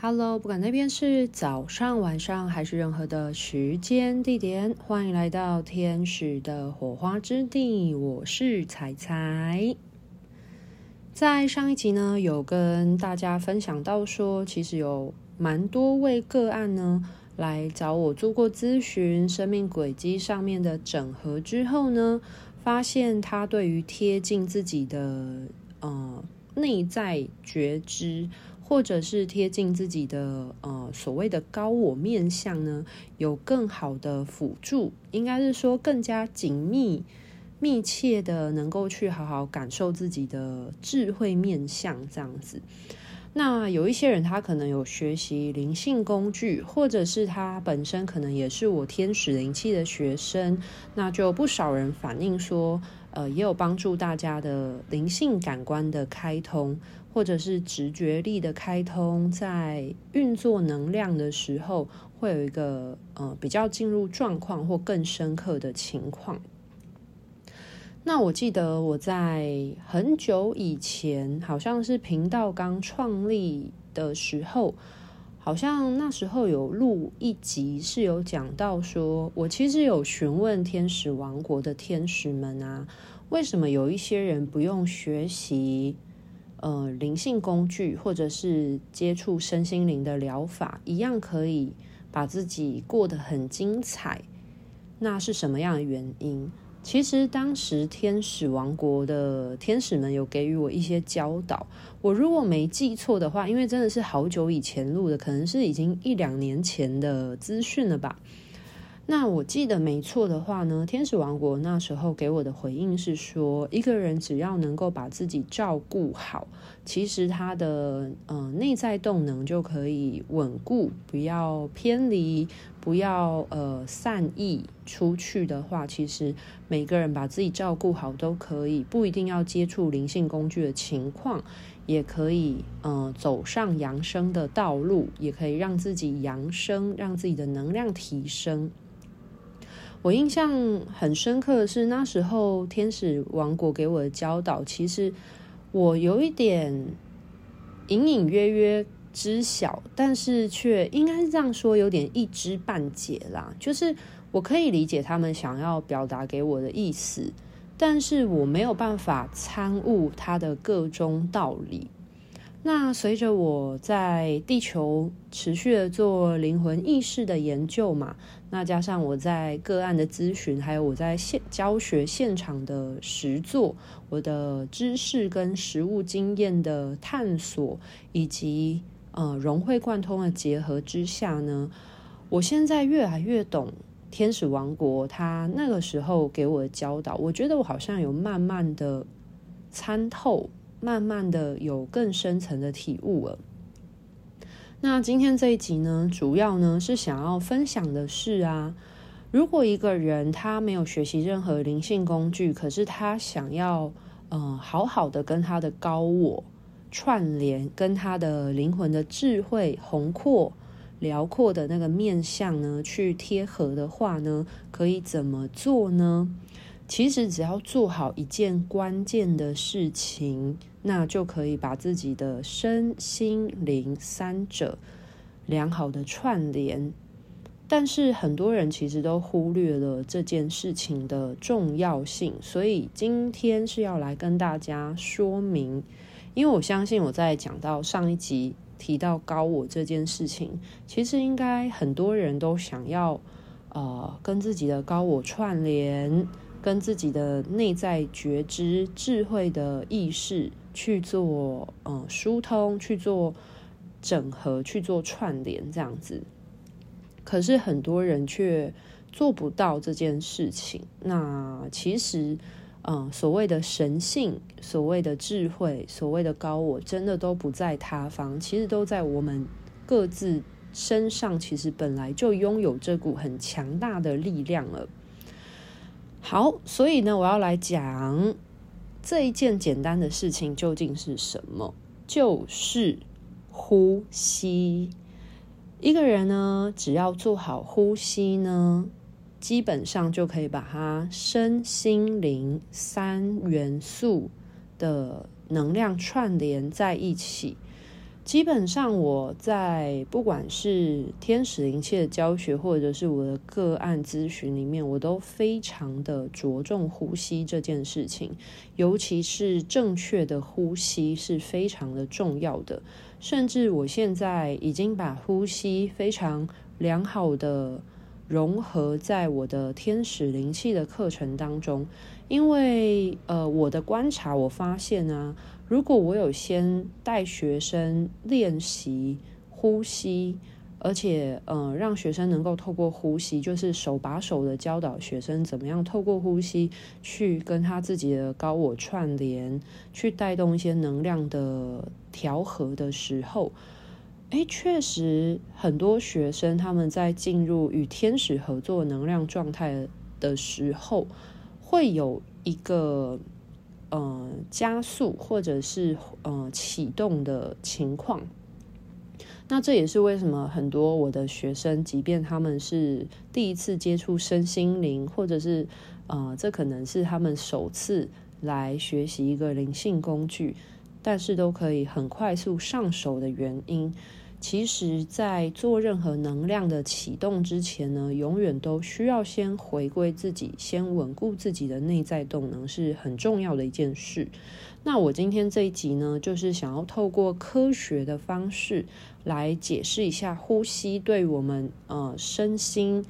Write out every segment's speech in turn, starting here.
Hello，不管那边是早上、晚上还是任何的时间地点，欢迎来到天使的火花之地。我是彩彩。在上一集呢，有跟大家分享到说，其实有蛮多位个案呢来找我做过咨询，生命轨迹上面的整合之后呢，发现他对于贴近自己的呃内在觉知。或者是贴近自己的呃所谓的高我面向呢，有更好的辅助，应该是说更加紧密、密切的，能够去好好感受自己的智慧面相这样子。那有一些人他可能有学习灵性工具，或者是他本身可能也是我天使灵气的学生，那就不少人反映说，呃，也有帮助大家的灵性感官的开通。或者是直觉力的开通，在运作能量的时候，会有一个呃比较进入状况或更深刻的情况。那我记得我在很久以前，好像是频道刚创立的时候，好像那时候有录一集，是有讲到说，我其实有询问天使王国的天使们啊，为什么有一些人不用学习？呃，灵性工具或者是接触身心灵的疗法，一样可以把自己过得很精彩。那是什么样的原因？其实当时天使王国的天使们有给予我一些教导。我如果没记错的话，因为真的是好久以前录的，可能是已经一两年前的资讯了吧。那我记得没错的话呢，天使王国那时候给我的回应是说，一个人只要能够把自己照顾好，其实他的呃内在动能就可以稳固，不要偏离，不要呃散逸出去的话，其实每个人把自己照顾好都可以，不一定要接触灵性工具的情况，也可以呃走上扬升的道路，也可以让自己扬升，让自己的能量提升。我印象很深刻的是，那时候天使王国给我的教导，其实我有一点隐隐约约知晓，但是却应该是这样说，有点一知半解啦。就是我可以理解他们想要表达给我的意思，但是我没有办法参悟他的个中道理。那随着我在地球持续的做灵魂意识的研究嘛，那加上我在个案的咨询，还有我在现教学现场的实作，我的知识跟实务经验的探索，以及呃融会贯通的结合之下呢，我现在越来越懂天使王国他那个时候给我的教导，我觉得我好像有慢慢的参透。慢慢的有更深层的体悟了。那今天这一集呢，主要呢是想要分享的是啊，如果一个人他没有学习任何灵性工具，可是他想要嗯、好好的跟他的高我串联，跟他的灵魂的智慧宏阔辽阔的那个面向呢去贴合的话呢，可以怎么做呢？其实只要做好一件关键的事情，那就可以把自己的身心灵三者良好的串联。但是很多人其实都忽略了这件事情的重要性，所以今天是要来跟大家说明。因为我相信我在讲到上一集提到高我这件事情，其实应该很多人都想要呃跟自己的高我串联。跟自己的内在觉知、智慧的意识去做嗯疏通，去做整合，去做串联，这样子。可是很多人却做不到这件事情。那其实，嗯，所谓的神性、所谓的智慧、所谓的高我，真的都不在他方，其实都在我们各自身上。其实本来就拥有这股很强大的力量了。好，所以呢，我要来讲这一件简单的事情究竟是什么？就是呼吸。一个人呢，只要做好呼吸呢，基本上就可以把他身心灵三元素的能量串联在一起。基本上我在不管是天使灵气的教学，或者是我的个案咨询里面，我都非常的着重呼吸这件事情，尤其是正确的呼吸是非常的重要的。甚至我现在已经把呼吸非常良好的融合在我的天使灵气的课程当中，因为呃，我的观察我发现呢、啊。如果我有先带学生练习呼吸，而且嗯、呃，让学生能够透过呼吸，就是手把手的教导学生怎么样透过呼吸去跟他自己的高我串联，去带动一些能量的调和的时候，诶，确实很多学生他们在进入与天使合作能量状态的时候，会有一个。呃，加速或者是呃启动的情况，那这也是为什么很多我的学生，即便他们是第一次接触身心灵，或者是呃，这可能是他们首次来学习一个灵性工具，但是都可以很快速上手的原因。其实，在做任何能量的启动之前呢，永远都需要先回归自己，先稳固自己的内在动能，是很重要的一件事。那我今天这一集呢，就是想要透过科学的方式来解释一下呼吸对我们呃身心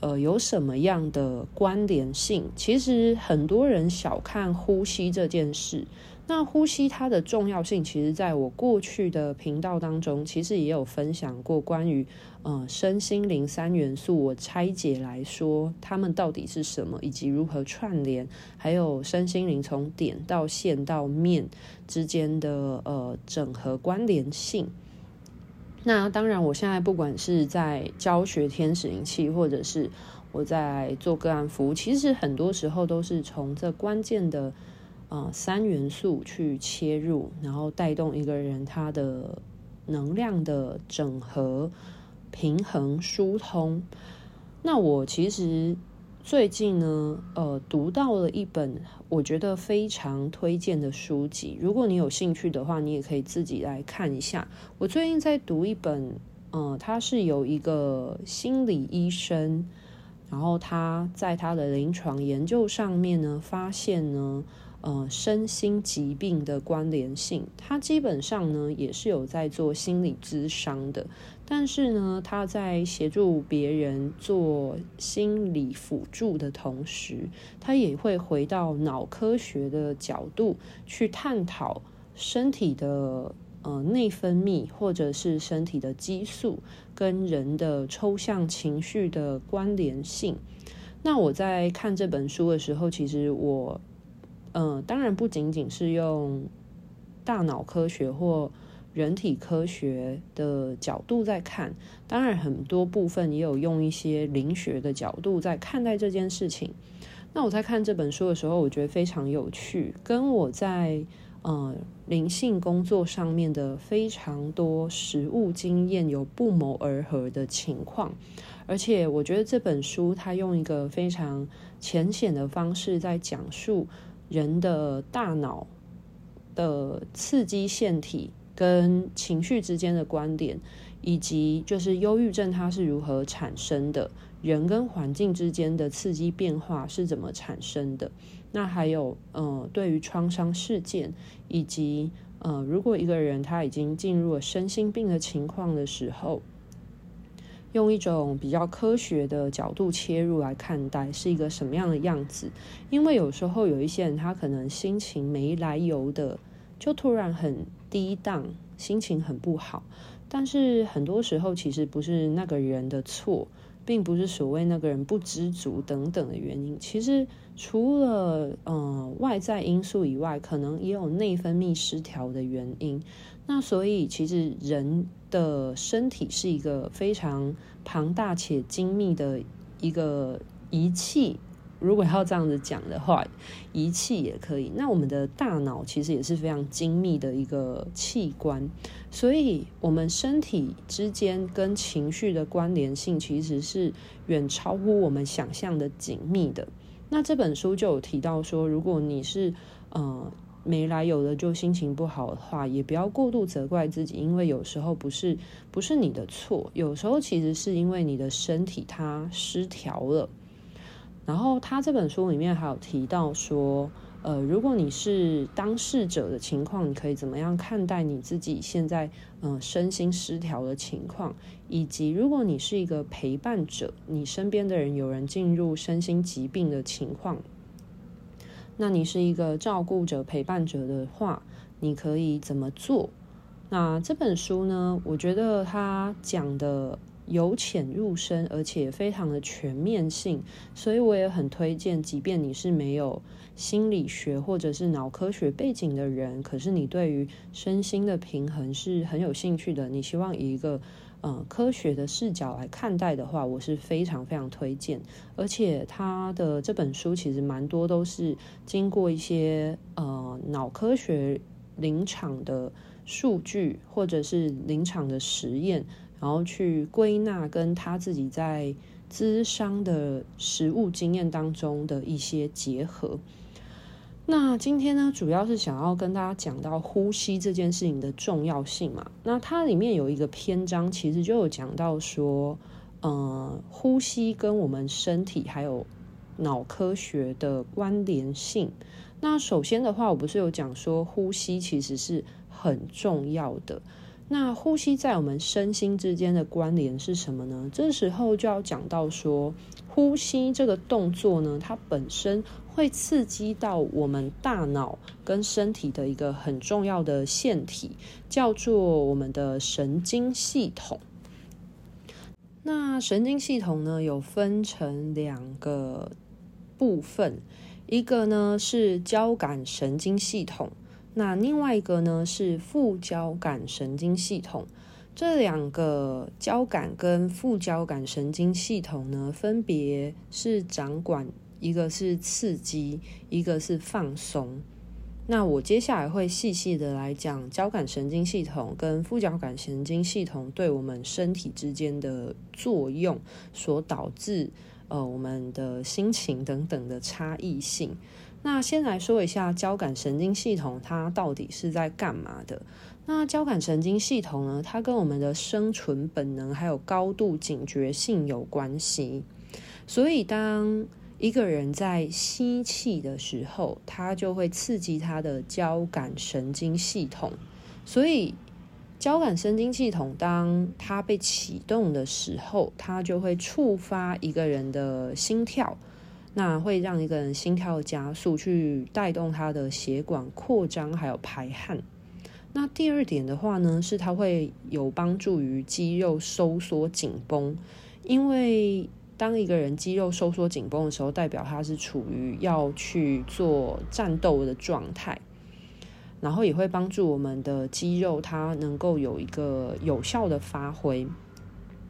呃有什么样的关联性。其实很多人小看呼吸这件事。那呼吸它的重要性，其实在我过去的频道当中，其实也有分享过关于呃身心灵三元素，我拆解来说，它们到底是什么，以及如何串联，还有身心灵从点到线到面之间的呃整合关联性。那当然，我现在不管是在教学天使灵气，或者是我在做个案服务，其实很多时候都是从这关键的。啊、三元素去切入，然后带动一个人他的能量的整合、平衡、疏通。那我其实最近呢，呃，读到了一本我觉得非常推荐的书籍。如果你有兴趣的话，你也可以自己来看一下。我最近在读一本，呃，他是有一个心理医生，然后他在他的临床研究上面呢，发现呢。呃，身心疾病的关联性，他基本上呢也是有在做心理咨商的，但是呢，他在协助别人做心理辅助的同时，他也会回到脑科学的角度去探讨身体的呃内分泌或者是身体的激素跟人的抽象情绪的关联性。那我在看这本书的时候，其实我。嗯、呃，当然不仅仅是用大脑科学或人体科学的角度在看，当然很多部分也有用一些灵学的角度在看待这件事情。那我在看这本书的时候，我觉得非常有趣，跟我在呃灵性工作上面的非常多实务经验有不谋而合的情况。而且我觉得这本书它用一个非常浅显的方式在讲述。人的大脑的刺激腺体跟情绪之间的观点，以及就是忧郁症它是如何产生的，人跟环境之间的刺激变化是怎么产生的？那还有呃，对于创伤事件，以及呃，如果一个人他已经进入了身心病的情况的时候。用一种比较科学的角度切入来看待，是一个什么样的样子？因为有时候有一些人，他可能心情没来由的就突然很低档，心情很不好。但是很多时候，其实不是那个人的错，并不是所谓那个人不知足等等的原因。其实除了嗯、呃、外在因素以外，可能也有内分泌失调的原因。那所以，其实人的身体是一个非常庞大且精密的一个仪器。如果要这样子讲的话，仪器也可以。那我们的大脑其实也是非常精密的一个器官。所以，我们身体之间跟情绪的关联性，其实是远超乎我们想象的紧密的。那这本书就有提到说，如果你是呃。没来由的就心情不好的话，也不要过度责怪自己，因为有时候不是不是你的错，有时候其实是因为你的身体它失调了。然后他这本书里面还有提到说，呃，如果你是当事者的情况，你可以怎么样看待你自己现在嗯、呃、身心失调的情况，以及如果你是一个陪伴者，你身边的人有人进入身心疾病的情况。那你是一个照顾者、陪伴者的话，你可以怎么做？那这本书呢，我觉得他讲的由浅入深，而且非常的全面性，所以我也很推荐。即便你是没有心理学或者是脑科学背景的人，可是你对于身心的平衡是很有兴趣的，你希望以一个。呃，科学的视角来看待的话，我是非常非常推荐。而且他的这本书其实蛮多都是经过一些呃脑科学临场的数据，或者是临场的实验，然后去归纳跟他自己在咨商的实务经验当中的一些结合。那今天呢，主要是想要跟大家讲到呼吸这件事情的重要性嘛。那它里面有一个篇章，其实就有讲到说，呃，呼吸跟我们身体还有脑科学的关联性。那首先的话，我不是有讲说，呼吸其实是很重要的。那呼吸在我们身心之间的关联是什么呢？这时候就要讲到说，呼吸这个动作呢，它本身。会刺激到我们大脑跟身体的一个很重要的腺体，叫做我们的神经系统。那神经系统呢，有分成两个部分，一个呢是交感神经系统，那另外一个呢是副交感神经系统。这两个交感跟副交感神经系统呢，分别是掌管。一个是刺激，一个是放松。那我接下来会细细的来讲交感神经系统跟副交感神经系统对我们身体之间的作用，所导致呃我们的心情等等的差异性。那先来说一下交感神经系统它到底是在干嘛的？那交感神经系统呢，它跟我们的生存本能还有高度警觉性有关系。所以当一个人在吸气的时候，他就会刺激他的交感神经系统，所以交感神经系统当它被启动的时候，它就会触发一个人的心跳，那会让一个人心跳加速，去带动他的血管扩张，还有排汗。那第二点的话呢，是它会有帮助于肌肉收缩紧绷，因为。当一个人肌肉收缩紧绷的时候，代表他是处于要去做战斗的状态，然后也会帮助我们的肌肉，它能够有一个有效的发挥。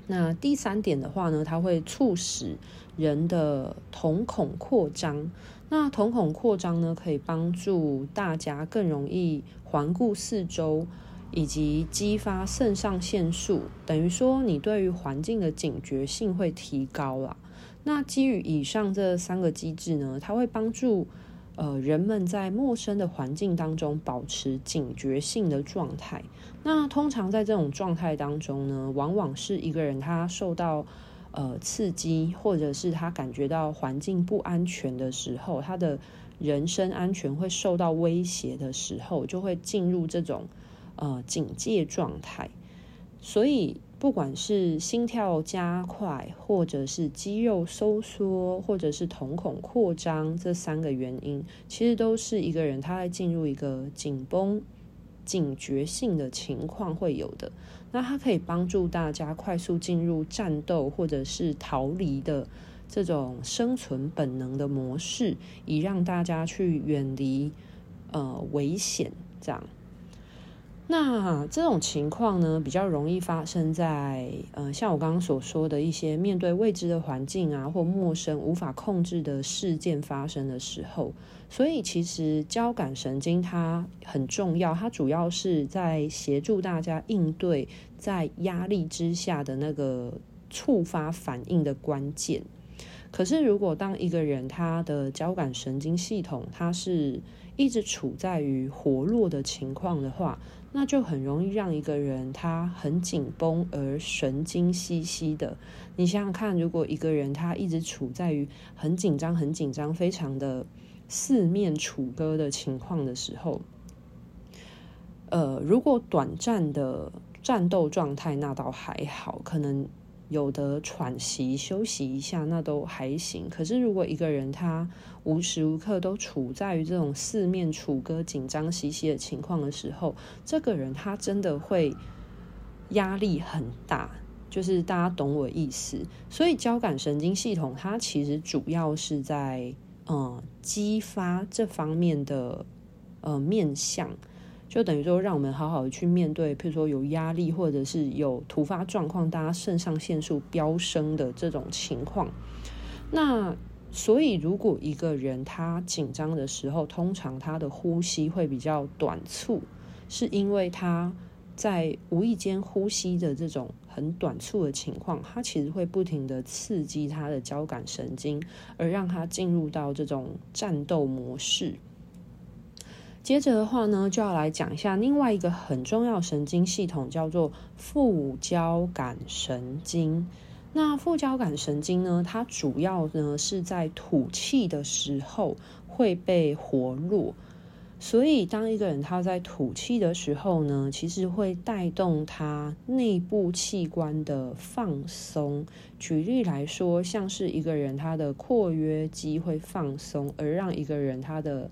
那第三点的话呢，它会促使人的瞳孔扩张。那瞳孔扩张呢，可以帮助大家更容易环顾四周。以及激发肾上腺素，等于说你对于环境的警觉性会提高了。那基于以上这三个机制呢，它会帮助呃人们在陌生的环境当中保持警觉性的状态。那通常在这种状态当中呢，往往是一个人他受到呃刺激，或者是他感觉到环境不安全的时候，他的人身安全会受到威胁的时候，就会进入这种。呃，警戒状态，所以不管是心跳加快，或者是肌肉收缩，或者是瞳孔扩张，这三个原因，其实都是一个人他在进入一个紧绷、警觉性的情况会有的。那它可以帮助大家快速进入战斗或者是逃离的这种生存本能的模式，以让大家去远离呃危险，这样。那这种情况呢，比较容易发生在呃，像我刚刚所说的一些面对未知的环境啊，或陌生无法控制的事件发生的时候。所以，其实交感神经它很重要，它主要是在协助大家应对在压力之下的那个触发反应的关键。可是，如果当一个人他的交感神经系统它是一直处在于活络的情况的话，那就很容易让一个人他很紧绷而神经兮兮的。你想想看，如果一个人他一直处在于很紧张、很紧张、非常的四面楚歌的情况的时候，呃，如果短暂的战斗状态那倒还好，可能有的喘息休息一下那都还行。可是如果一个人他无时无刻都处在于这种四面楚歌、紧张兮兮的情况的时候，这个人他真的会压力很大。就是大家懂我意思，所以交感神经系统它其实主要是在嗯激发这方面的呃面向，就等于说让我们好好的去面对，譬如说有压力或者是有突发状况，大家肾上腺素飙升的这种情况。那所以如果一个人他紧张的时候，通常他的呼吸会比较短促，是因为他在无意间呼吸的这种。很短促的情况，他其实会不停的刺激他的交感神经，而让他进入到这种战斗模式。接着的话呢，就要来讲一下另外一个很重要神经系统，叫做副交感神经。那副交感神经呢，它主要呢是在吐气的时候会被活络。所以，当一个人他在吐气的时候呢，其实会带动他内部器官的放松。举例来说，像是一个人他的括约肌会放松，而让一个人他的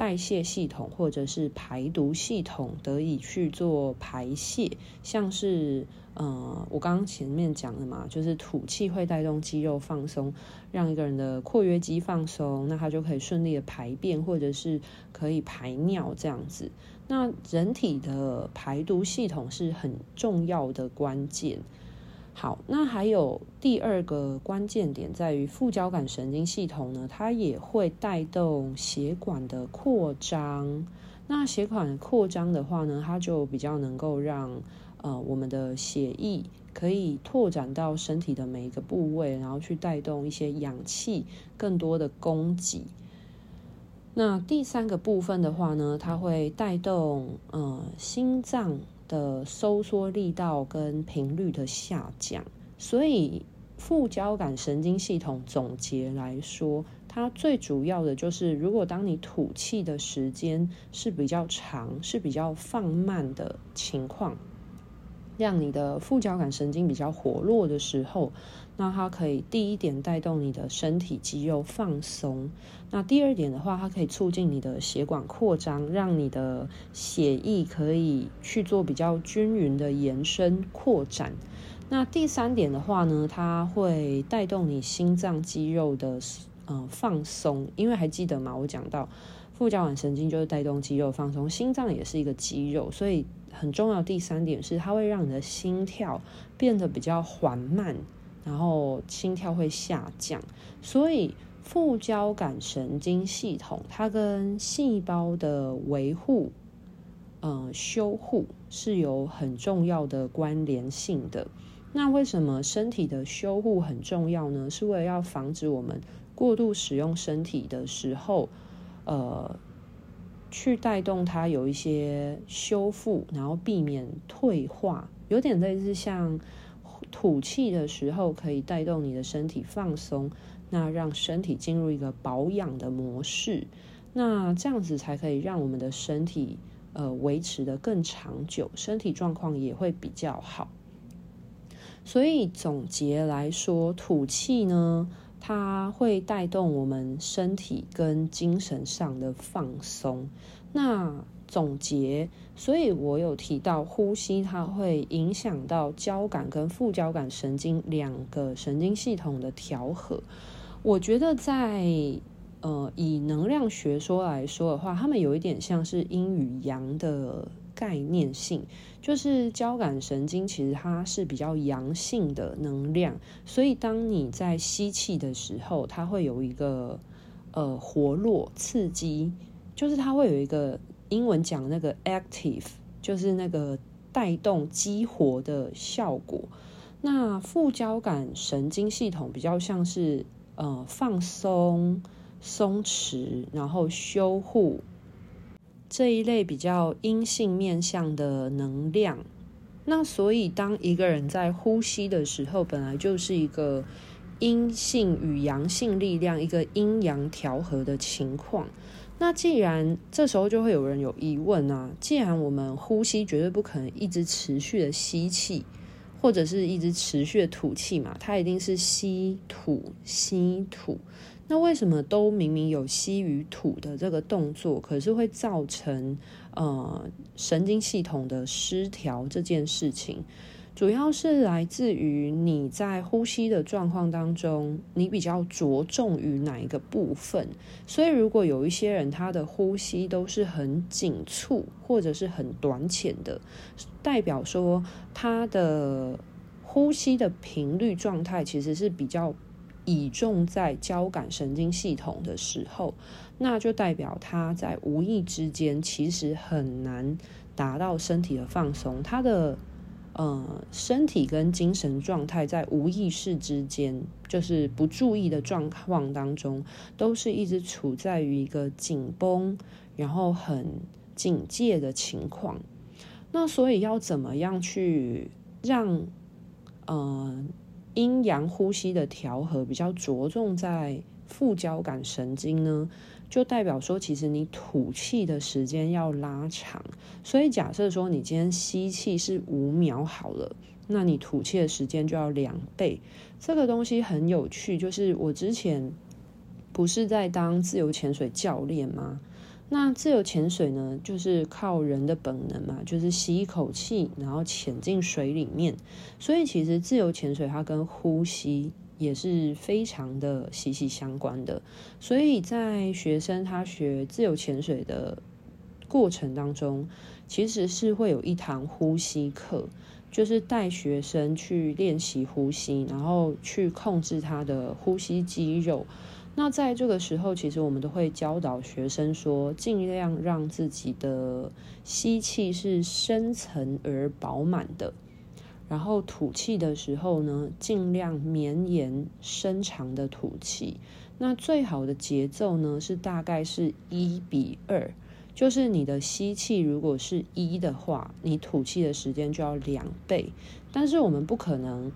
代谢系统或者是排毒系统得以去做排泄，像是。呃，我刚刚前面讲的嘛，就是吐气会带动肌肉放松，让一个人的括约肌放松，那他就可以顺利的排便，或者是可以排尿这样子。那人体的排毒系统是很重要的关键。好，那还有第二个关键点在于副交感神经系统呢，它也会带动血管的扩张。那血管扩张的话呢，它就比较能够让。呃，我们的血液可以拓展到身体的每一个部位，然后去带动一些氧气更多的供给。那第三个部分的话呢，它会带动呃心脏的收缩力道跟频率的下降。所以副交感神经系统总结来说，它最主要的就是，如果当你吐气的时间是比较长，是比较放慢的情况。让你的副交感神经比较活络的时候，那它可以第一点带动你的身体肌肉放松。那第二点的话，它可以促进你的血管扩张，让你的血液可以去做比较均匀的延伸扩展。那第三点的话呢，它会带动你心脏肌肉的呃放松，因为还记得吗？我讲到副交感神经就是带动肌肉放松，心脏也是一个肌肉，所以。很重要，第三点是它会让你的心跳变得比较缓慢，然后心跳会下降。所以副交感神经系统它跟细胞的维护、呃修护是有很重要的关联性的。那为什么身体的修护很重要呢？是为了要防止我们过度使用身体的时候，呃。去带动它有一些修复，然后避免退化，有点类似像吐气的时候可以带动你的身体放松，那让身体进入一个保养的模式，那这样子才可以让我们的身体呃维持得更长久，身体状况也会比较好。所以总结来说，吐气呢，它会带动我们身体跟精神上的放松。那总结，所以我有提到呼吸，它会影响到交感跟副交感神经两个神经系统的调和。我觉得在呃以能量学说来说的话，它们有一点像是阴与阳的。概念性就是交感神经，其实它是比较阳性的能量，所以当你在吸气的时候，它会有一个呃活络刺激，就是它会有一个英文讲那个 active，就是那个带动激活的效果。那副交感神经系统比较像是呃放松、松弛，然后修护。这一类比较阴性面向的能量。那所以，当一个人在呼吸的时候，本来就是一个阴性与阳性力量一个阴阳调和的情况。那既然这时候就会有人有疑问啊，既然我们呼吸绝对不可能一直持续的吸气，或者是一直持续的吐气嘛，它一定是吸吐吸吐。那为什么都明明有吸与吐的这个动作，可是会造成呃神经系统的失调这件事情？主要是来自于你在呼吸的状况当中，你比较着重于哪一个部分？所以如果有一些人他的呼吸都是很紧促或者是很短浅的，代表说他的呼吸的频率状态其实是比较。倚重在交感神经系统的时候，那就代表他在无意之间其实很难达到身体的放松。他的呃身体跟精神状态在无意识之间，就是不注意的状况当中，都是一直处在于一个紧绷，然后很警戒的情况。那所以要怎么样去让呃？阴阳呼吸的调和比较着重在副交感神经呢，就代表说，其实你吐气的时间要拉长。所以假设说你今天吸气是五秒好了，那你吐气的时间就要两倍。这个东西很有趣，就是我之前不是在当自由潜水教练吗？那自由潜水呢，就是靠人的本能嘛，就是吸一口气，然后潜进水里面。所以其实自由潜水它跟呼吸也是非常的息息相关的。所以在学生他学自由潜水的过程当中，其实是会有一堂呼吸课，就是带学生去练习呼吸，然后去控制他的呼吸肌肉。那在这个时候，其实我们都会教导学生说，尽量让自己的吸气是深层而饱满的，然后吐气的时候呢，尽量绵延伸长的吐气。那最好的节奏呢，是大概是一比二，就是你的吸气如果是一的话，你吐气的时间就要两倍。但是我们不可能。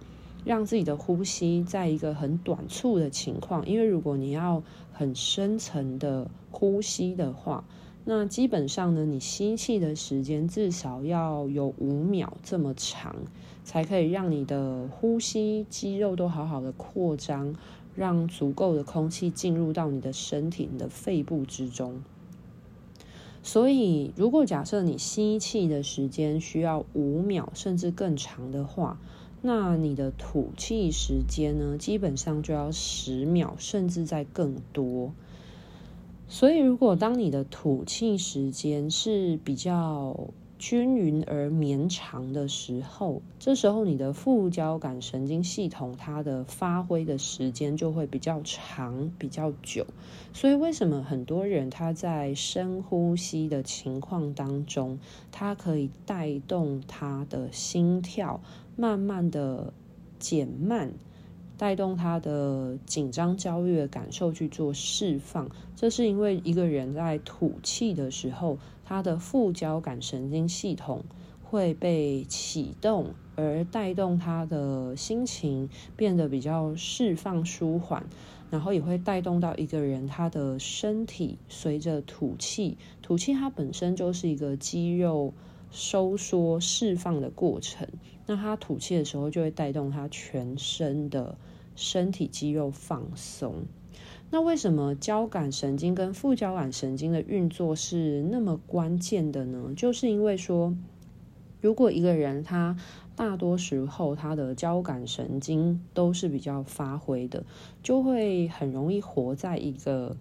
让自己的呼吸在一个很短促的情况，因为如果你要很深层的呼吸的话，那基本上呢，你吸气的时间至少要有五秒这么长，才可以让你的呼吸肌肉都好好的扩张，让足够的空气进入到你的身体、你的肺部之中。所以，如果假设你吸气的时间需要五秒甚至更长的话，那你的吐气时间呢，基本上就要十秒，甚至再更多。所以，如果当你的吐气时间是比较均匀而绵长的时候，这时候你的副交感神经系统它的发挥的时间就会比较长、比较久。所以，为什么很多人他在深呼吸的情况当中，它可以带动他的心跳慢慢的减慢，带动他的紧张、焦虑的感受去做释放？这是因为一个人在吐气的时候。他的副交感神经系统会被启动，而带动他的心情变得比较释放舒缓，然后也会带动到一个人他的身体随着吐气，吐气它本身就是一个肌肉收缩释放的过程，那他吐气的时候就会带动他全身的身体肌肉放松。那为什么交感神经跟副交感神经的运作是那么关键的呢？就是因为说，如果一个人他大多时候他的交感神经都是比较发挥的，就会很容易活在一个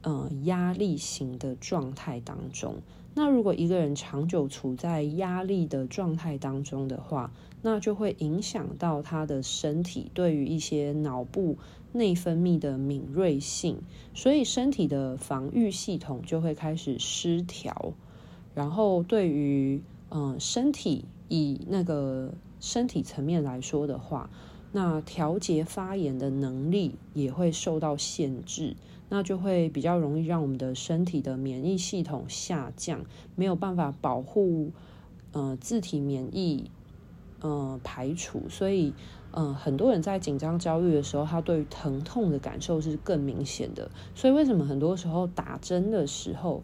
呃压力型的状态当中。那如果一个人长久处在压力的状态当中的话，那就会影响到他的身体对于一些脑部内分泌的敏锐性，所以身体的防御系统就会开始失调。然后对于嗯身体以那个身体层面来说的话，那调节发炎的能力也会受到限制。那就会比较容易让我们的身体的免疫系统下降，没有办法保护呃自体免疫呃排除，所以呃很多人在紧张焦虑的时候，他对于疼痛的感受是更明显的。所以为什么很多时候打针的时候，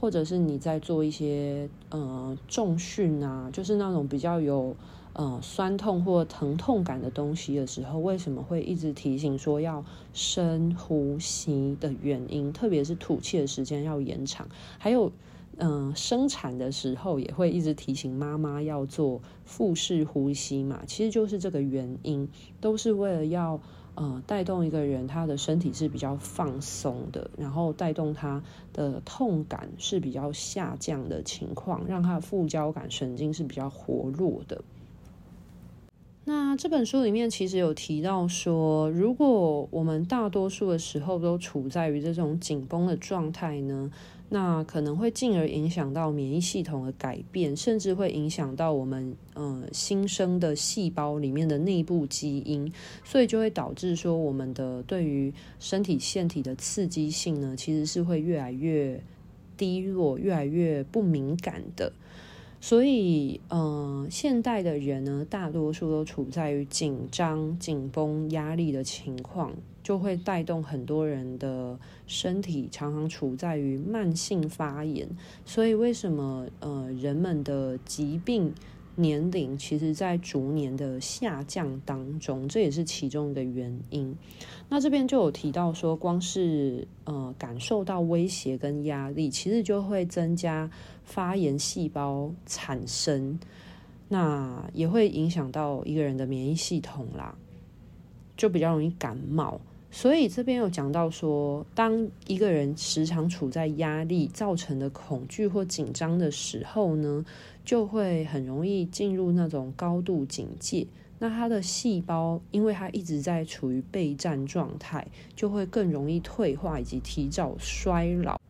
或者是你在做一些呃重训啊，就是那种比较有呃酸痛或疼痛感的东西的时候，为什么会一直提醒说要深呼吸的原因？特别是吐气的时间要延长，还有嗯、生产的时候也会一直提醒妈妈要做腹式呼吸嘛，其实就是这个原因，都是为了要。呃，带动一个人他的身体是比较放松的，然后带动他的痛感是比较下降的情况，让他的副交感神经是比较活络的。那这本书里面其实有提到说，如果我们大多数的时候都处在于这种紧绷的状态呢，那可能会进而影响到免疫系统的改变，甚至会影响到我们呃新生的细胞里面的内部基因，所以就会导致说我们的对于身体腺体的刺激性呢，其实是会越来越低落，越来越不敏感的。所以，嗯、呃，现代的人呢，大多数都处在于紧张、紧绷、压力的情况，就会带动很多人的身体常常处在于慢性发炎。所以，为什么呃，人们的疾病年龄其实在逐年的下降当中，这也是其中一个原因。那这边就有提到说，光是呃感受到威胁跟压力，其实就会增加发炎细胞产生，那也会影响到一个人的免疫系统啦，就比较容易感冒。所以这边有讲到说，当一个人时常处在压力造成的恐惧或紧张的时候呢，就会很容易进入那种高度警戒。那他的细胞，因为他一直在处于备战状态，就会更容易退化以及提早衰老。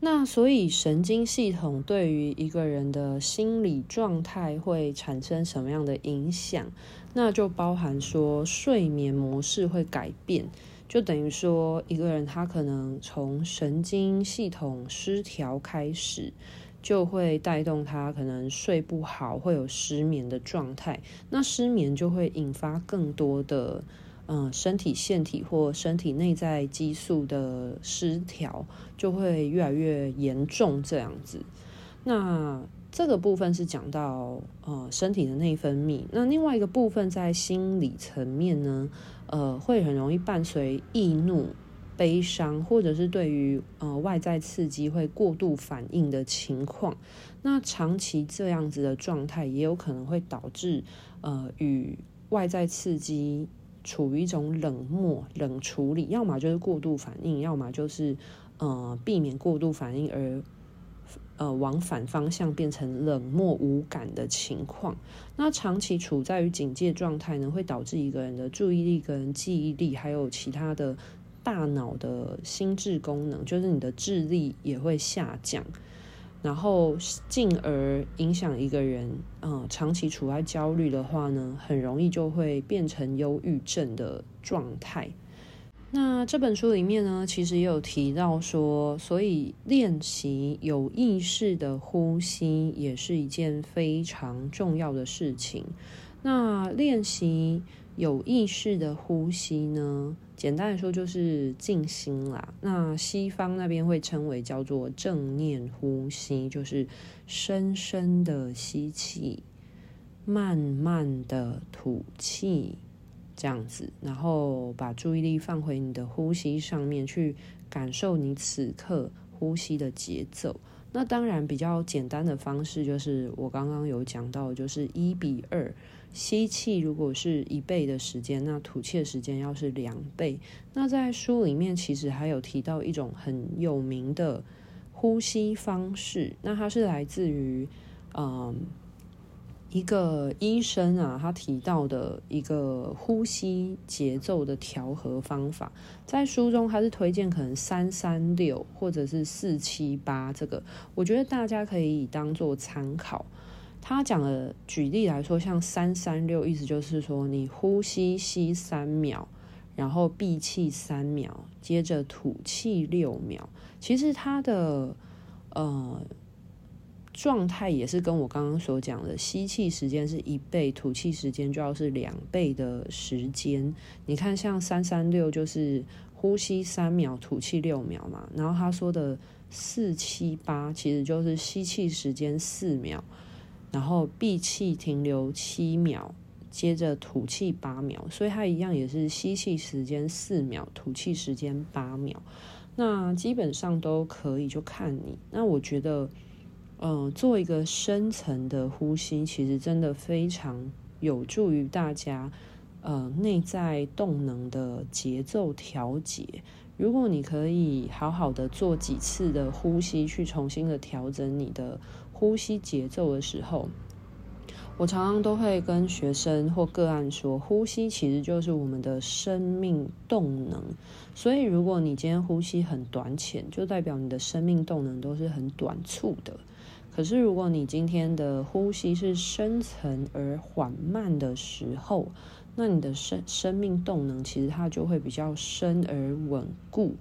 那所以神经系统对于一个人的心理状态会产生什么样的影响？那就包含说睡眠模式会改变，就等于说一个人他可能从神经系统失调开始，就会带动他可能睡不好，会有失眠的状态。那失眠就会引发更多的嗯身体腺体或身体内在激素的失调，就会越来越严重这样子。那这个部分是讲到呃身体的内分泌，那另外一个部分在心理层面呢，呃会很容易伴随易怒、悲伤，或者是对于呃外在刺激会过度反应的情况。那长期这样子的状态，也有可能会导致呃与外在刺激处于一种冷漠、冷处理，要么就是过度反应，要么就是呃避免过度反应而。呃，往反方向变成冷漠无感的情况，那长期处在于警戒状态呢，会导致一个人的注意力跟记忆力，还有其他的大脑的心智功能，就是你的智力也会下降，然后进而影响一个人。呃，长期处在焦虑的话呢，很容易就会变成忧郁症的状态。那这本书里面呢，其实也有提到说，所以练习有意识的呼吸也是一件非常重要的事情。那练习有意识的呼吸呢，简单来说就是静心啦。那西方那边会称为叫做正念呼吸，就是深深的吸气，慢慢的吐气。这样子，然后把注意力放回你的呼吸上面，去感受你此刻呼吸的节奏。那当然，比较简单的方式就是我刚刚有讲到，就是一比二，吸气如果是一倍的时间，那吐气的时间要是两倍。那在书里面其实还有提到一种很有名的呼吸方式，那它是来自于嗯。一个医生啊，他提到的一个呼吸节奏的调和方法，在书中他是推荐可能三三六或者是四七八这个，我觉得大家可以当做参考。他讲的举例来说，像三三六，意思就是说你呼吸吸三秒，然后闭气三秒，接着吐气六秒。其实它的呃状态也是跟我刚刚所讲的，吸气时间是一倍，吐气时间就要是两倍的时间。你看，像三三六就是呼吸三秒，吐气六秒嘛。然后他说的四七八其实就是吸气时间四秒，然后闭气停留七秒。接着吐气八秒，所以它一样也是吸气时间四秒，吐气时间八秒。那基本上都可以，就看你。那我觉得，呃，做一个深层的呼吸，其实真的非常有助于大家，呃，内在动能的节奏调节。如果你可以好好的做几次的呼吸，去重新的调整你的呼吸节奏的时候。我常常都会跟学生或个案说，呼吸其实就是我们的生命动能。所以，如果你今天呼吸很短浅，就代表你的生命动能都是很短促的。可是，如果你今天的呼吸是深层而缓慢的时候，那你的生生命动能其实它就会比较深而稳固，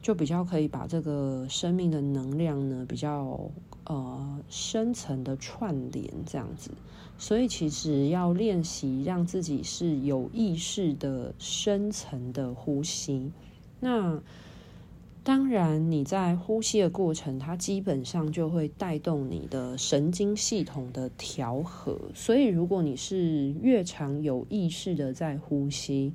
就比较可以把这个生命的能量呢比较。呃，深层的串联这样子，所以其实要练习让自己是有意识的深层的呼吸。那当然，你在呼吸的过程，它基本上就会带动你的神经系统的调和。所以，如果你是越常有意识的在呼吸，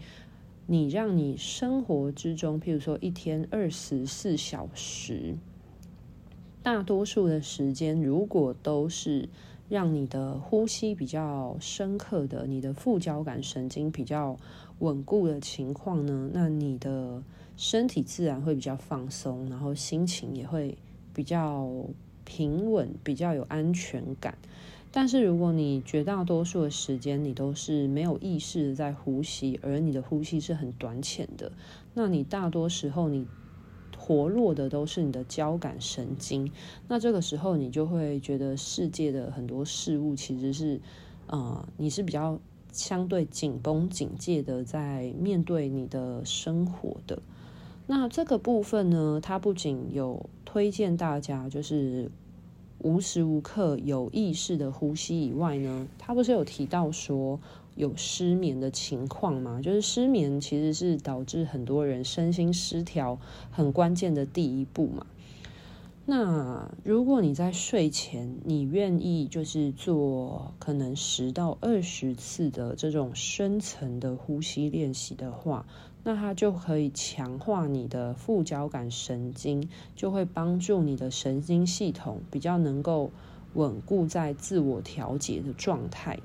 你让你生活之中，譬如说一天二十四小时。大多数的时间，如果都是让你的呼吸比较深刻的，你的副交感神经比较稳固的情况呢，那你的身体自然会比较放松，然后心情也会比较平稳，比较有安全感。但是如果你绝大多数的时间你都是没有意识的在呼吸，而你的呼吸是很短浅的，那你大多时候你。活络的都是你的交感神经，那这个时候你就会觉得世界的很多事物其实是，呃，你是比较相对紧绷警戒的在面对你的生活的。那这个部分呢，它不仅有推荐大家就是无时无刻有意识的呼吸以外呢，它不是有提到说。有失眠的情况吗？就是失眠其实是导致很多人身心失调很关键的第一步嘛。那如果你在睡前，你愿意就是做可能十到二十次的这种深层的呼吸练习的话，那它就可以强化你的副交感神经，就会帮助你的神经系统比较能够稳固在自我调节的状态。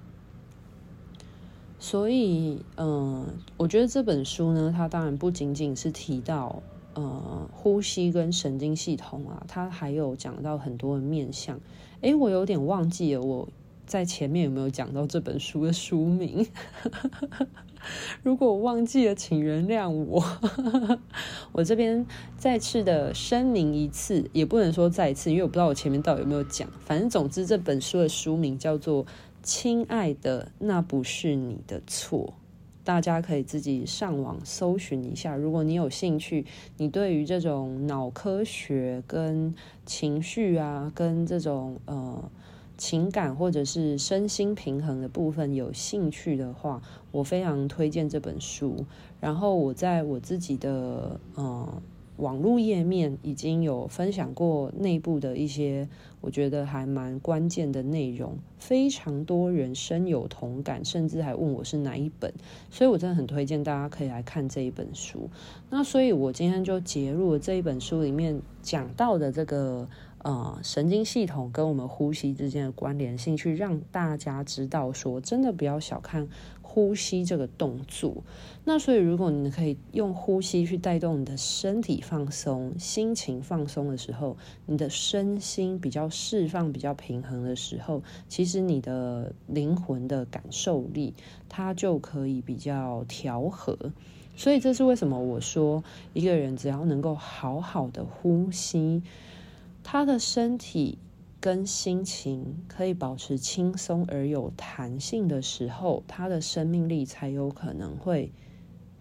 所以，嗯、我觉得这本书呢，它当然不仅仅是提到呃呼吸跟神经系统啊，它还有讲到很多的面向。诶，我有点忘记了我在前面有没有讲到这本书的书名？如果我忘记了，请原谅我。我这边再次的声明一次，也不能说再次，因为我不知道我前面到底有没有讲。反正总之，这本书的书名叫做。亲爱的，那不是你的错。大家可以自己上网搜寻一下。如果你有兴趣，你对于这种脑科学跟情绪啊，跟这种呃情感或者是身心平衡的部分有兴趣的话，我非常推荐这本书。然后我在我自己的呃。网络页面已经有分享过内部的一些，我觉得还蛮关键的内容，非常多人深有同感，甚至还问我是哪一本，所以我真的很推荐大家可以来看这一本书。那所以我今天就结入了这一本书里面讲到的这个呃神经系统跟我们呼吸之间的关联性，去让大家知道说，真的不要小看。呼吸这个动作，那所以如果你可以用呼吸去带动你的身体放松、心情放松的时候，你的身心比较释放、比较平衡的时候，其实你的灵魂的感受力它就可以比较调和。所以这是为什么我说一个人只要能够好好的呼吸，他的身体。跟心情可以保持轻松而有弹性的时候，他的生命力才有可能会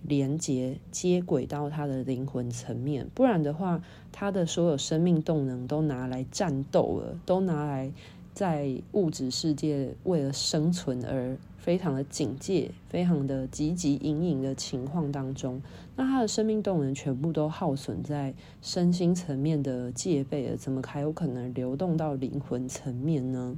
连接接轨到他的灵魂层面，不然的话，他的所有生命动能都拿来战斗了，都拿来在物质世界为了生存而非常的警戒、非常的汲汲营营的情况当中，那他的生命动能全部都耗损在身心层面的戒备了，怎么还有可能流动到灵魂层面呢？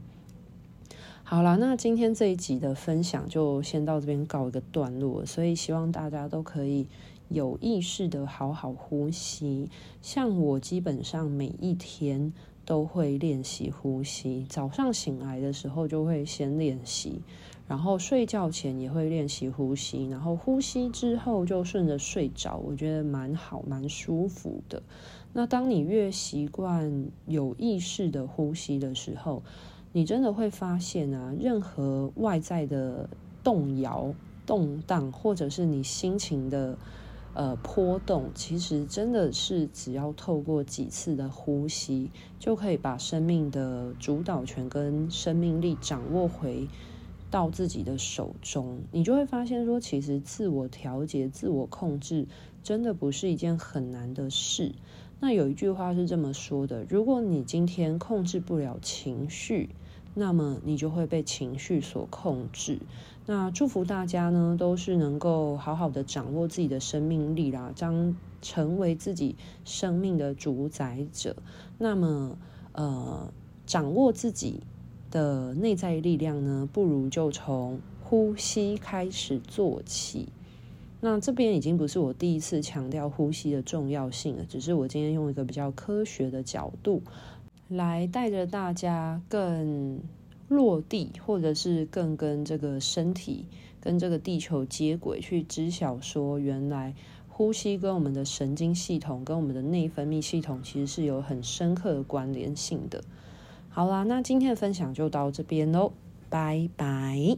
好啦，那今天这一集的分享就先到这边告一个段落，所以希望大家都可以有意识的好好呼吸。像我基本上每一天都会练习呼吸，早上醒来的时候就会先练习，然后睡觉前也会练习呼吸，然后呼吸之后就顺着睡着，我觉得蛮好，蛮舒服的。那当你越习惯有意识的呼吸的时候，你真的会发现啊，任何外在的动摇、动荡，或者是你心情的呃波动，其实真的是只要透过几次的呼吸，就可以把生命的主导权跟生命力掌握回到自己的手中。你就会发现说，其实自我调节、自我控制，真的不是一件很难的事。那有一句话是这么说的：如果你今天控制不了情绪，那么你就会被情绪所控制。那祝福大家呢，都是能够好好的掌握自己的生命力啦，将成为自己生命的主宰者。那么，呃，掌握自己的内在力量呢，不如就从呼吸开始做起。那这边已经不是我第一次强调呼吸的重要性了，只是我今天用一个比较科学的角度。来带着大家更落地，或者是更跟这个身体、跟这个地球接轨，去知晓说，原来呼吸跟我们的神经系统、跟我们的内分泌系统其实是有很深刻的关联性的。好啦，那今天的分享就到这边喽，拜拜。